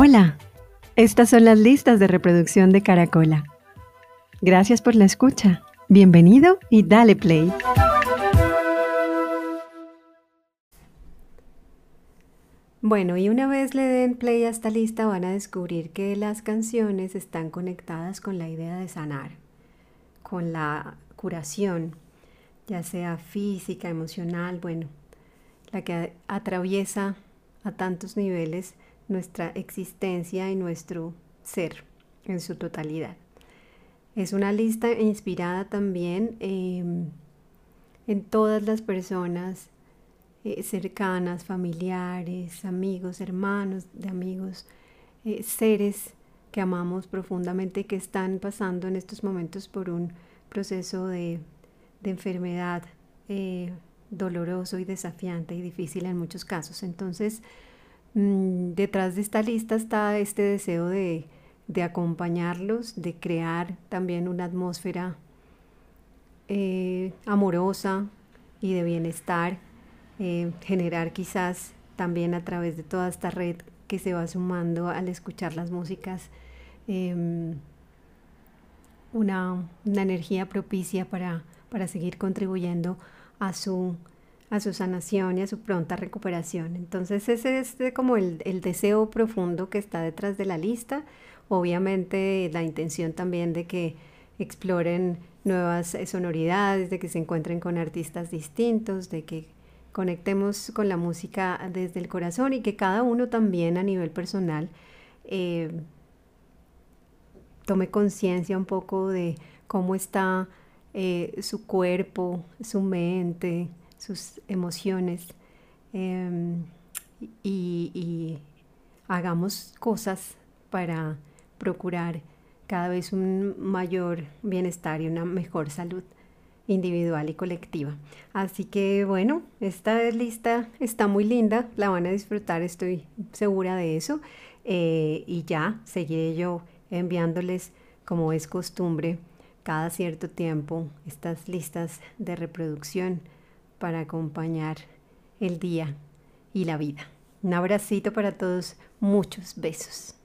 Hola, estas son las listas de reproducción de Caracola. Gracias por la escucha. Bienvenido y dale play. Bueno, y una vez le den play a esta lista van a descubrir que las canciones están conectadas con la idea de sanar, con la curación, ya sea física, emocional, bueno, la que atraviesa a tantos niveles nuestra existencia y nuestro ser en su totalidad. Es una lista inspirada también em, en todas las personas eh, cercanas, familiares, amigos, hermanos de amigos, eh, seres que amamos profundamente que están pasando en estos momentos por un proceso de, enfermedad eh, doloroso y desafiante y difícil en muchos casos. Entonces, mm, detrás de esta lista está este deseo de, de acompañarlos, de crear también una atmósfera amorosa y de bienestar eh, generar quizás también a través de toda esta red que se va sumando al escuchar las músicas em, una, energía propicia para, para seguir contribuyendo a su, a su sanación y a su pronta recuperación. Entonces ese es como el, el, deseo profundo que está detrás de la lista. Obviamente la intención también de que exploren nuevas sonoridades, de que se encuentren con artistas distintos, de que conectemos con la música desde el corazón y que cada uno también a nivel personal eh, tome conciencia un poco de cómo está eh, su cuerpo, su mente, sus emociones em, y, hagamos cosas para procurar cada vez un mayor bienestar y una mejor salud individual y colectiva. Así que bueno, esta lista está muy linda, la van a disfrutar, estoy segura de eso. Eh, y ya seguiré yo enviándoles, como es costumbre, cada cierto tiempo estas listas de reproducción para acompañar el día y la vida. Un abracito para todos, muchos besos.